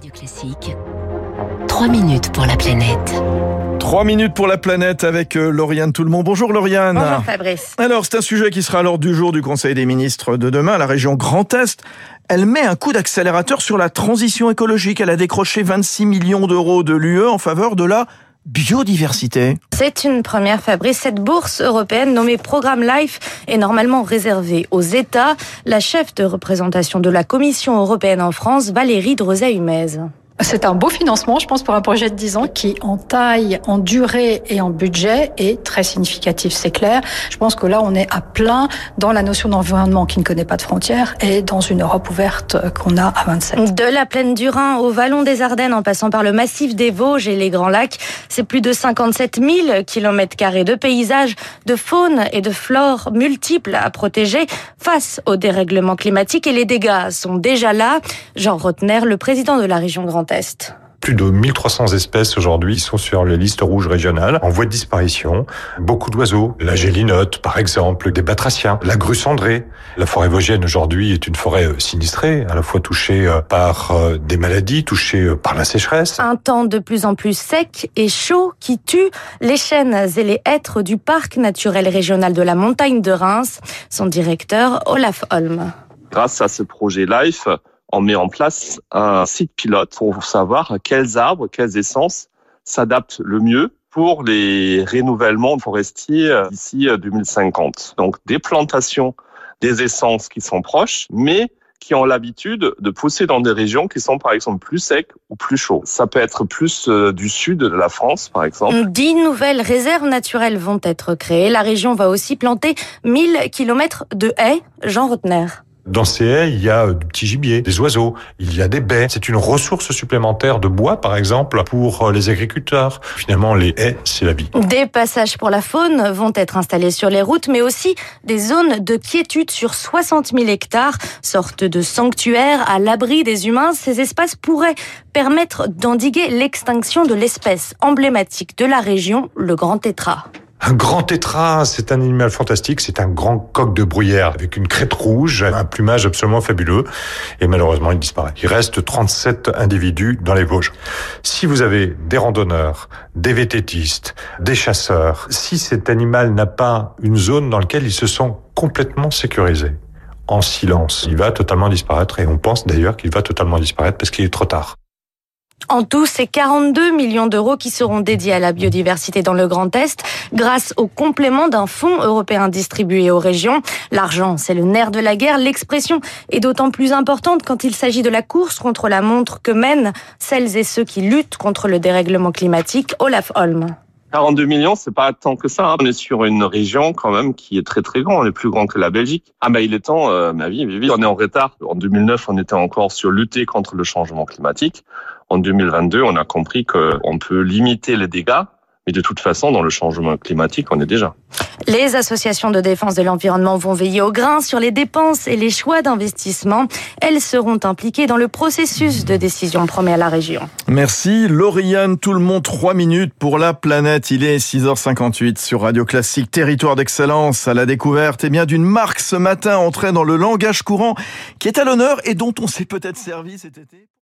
Radio Classique. 3 minutes pour la planète. 3 minutes pour la planète avec euh, Lauriane Tout-le-Monde. Bonjour Lauriane. Bonjour Fabrice. Alors, c'est un sujet qui sera à l'ordre du jour du Conseil des ministres de demain. La région Grand Est, elle met un coup d'accélérateur sur la transition écologique. Elle a décroché 26 millions d'euros de l'UE en faveur de la biodiversité. C'est une première, Fabrice. Cette bourse européenne nommée Programme Life est normalement réservée aux États. La chef de représentation de la Commission européenne en France, Valérie Drozet-Humez. C'est un beau financement, je pense, pour un projet de 10 ans qui, en taille, en durée et en budget, est très significatif, c'est clair. Je pense que là, on est à plein dans la notion d'environnement qui ne connaît pas de frontières et dans une Europe ouverte qu'on a à 27. De la plaine du Rhin au vallon des Ardennes, en passant par le massif des Vosges et les Grands Lacs, c'est plus de 57 000 kilomètres carrés de paysages, de faune et de flore multiples à protéger face au dérèglement climatique et les dégâts sont déjà là. Jean Rotner, le président de la région Grand Est. Plus de 1300 espèces aujourd'hui sont sur les listes rouges régionales en voie de disparition. Beaucoup d'oiseaux, la gélinote par exemple, des batraciens, la grue cendrée. La forêt vosgienne aujourd'hui est une forêt euh, sinistrée, à la fois touchée euh, par euh, des maladies, touchée par la sécheresse. Un temps de plus en plus sec et chaud qui tue les chênes et les hêtres du parc naturel régional de la montagne de Reims. Son directeur, Olaf Holm. Grâce à ce projet LIFE, on met en place un site pilote pour savoir quels arbres, quelles essences s'adaptent le mieux pour les renouvellements forestiers d'ici 2050. Donc des plantations, des essences qui sont proches, mais qui ont l'habitude de pousser dans des régions qui sont par exemple plus secs ou plus chauds. Ça peut être plus du sud de la France par exemple. Dix nouvelles réserves naturelles vont être créées. La région va aussi planter 1000 kilomètres de haies. Jean Rotner. Dans ces haies, il y a du petit gibier, des oiseaux, il y a des baies. C'est une ressource supplémentaire de bois, par exemple, pour les agriculteurs. Finalement, les haies, c'est la vie. Des passages pour la faune vont être installés sur les routes, mais aussi des zones de quiétude sur 60 000 hectares, sorte de sanctuaire à l'abri des humains. Ces espaces pourraient permettre d'endiguer l'extinction de l'espèce emblématique de la région, le grand tétras. Un grand tétras, c'est un animal fantastique, c'est un grand coq de bruyère avec une crête rouge, un plumage absolument fabuleux, et malheureusement il disparaît. Il reste 37 individus dans les Vosges. Si vous avez des randonneurs, des vététistes, des chasseurs, si cet animal n'a pas une zone dans laquelle ils se sont complètement sécurisés, en silence, il va totalement disparaître, et on pense d'ailleurs qu'il va totalement disparaître parce qu'il est trop tard. En tout, c'est 42 millions d'euros qui seront dédiés à la biodiversité dans le Grand Est grâce au complément d'un fonds européen distribué aux régions. L'argent, c'est le nerf de la guerre. L'expression est d'autant plus importante quand il s'agit de la course contre la montre que mènent celles et ceux qui luttent contre le dérèglement climatique. Olaf Holm. 42 millions, c'est pas tant que ça. Hein. On est sur une région quand même qui est très très grande, on est plus grand que la Belgique. Ah bah il est temps, euh, ma vie, on est en retard. En 2009, on était encore sur lutter contre le changement climatique. En 2022, on a compris qu'on peut limiter les dégâts, mais de toute façon, dans le changement climatique, on est déjà. Les associations de défense de l'environnement vont veiller au grain sur les dépenses et les choix d'investissement. Elles seront impliquées dans le processus de décision, promet à la région. Merci Lauriane, tout le monde, 3 minutes pour la planète. Il est 6h58 sur Radio Classique, territoire d'excellence à la découverte eh bien d'une marque ce matin entrée dans le langage courant qui est à l'honneur et dont on s'est peut-être servi cet été.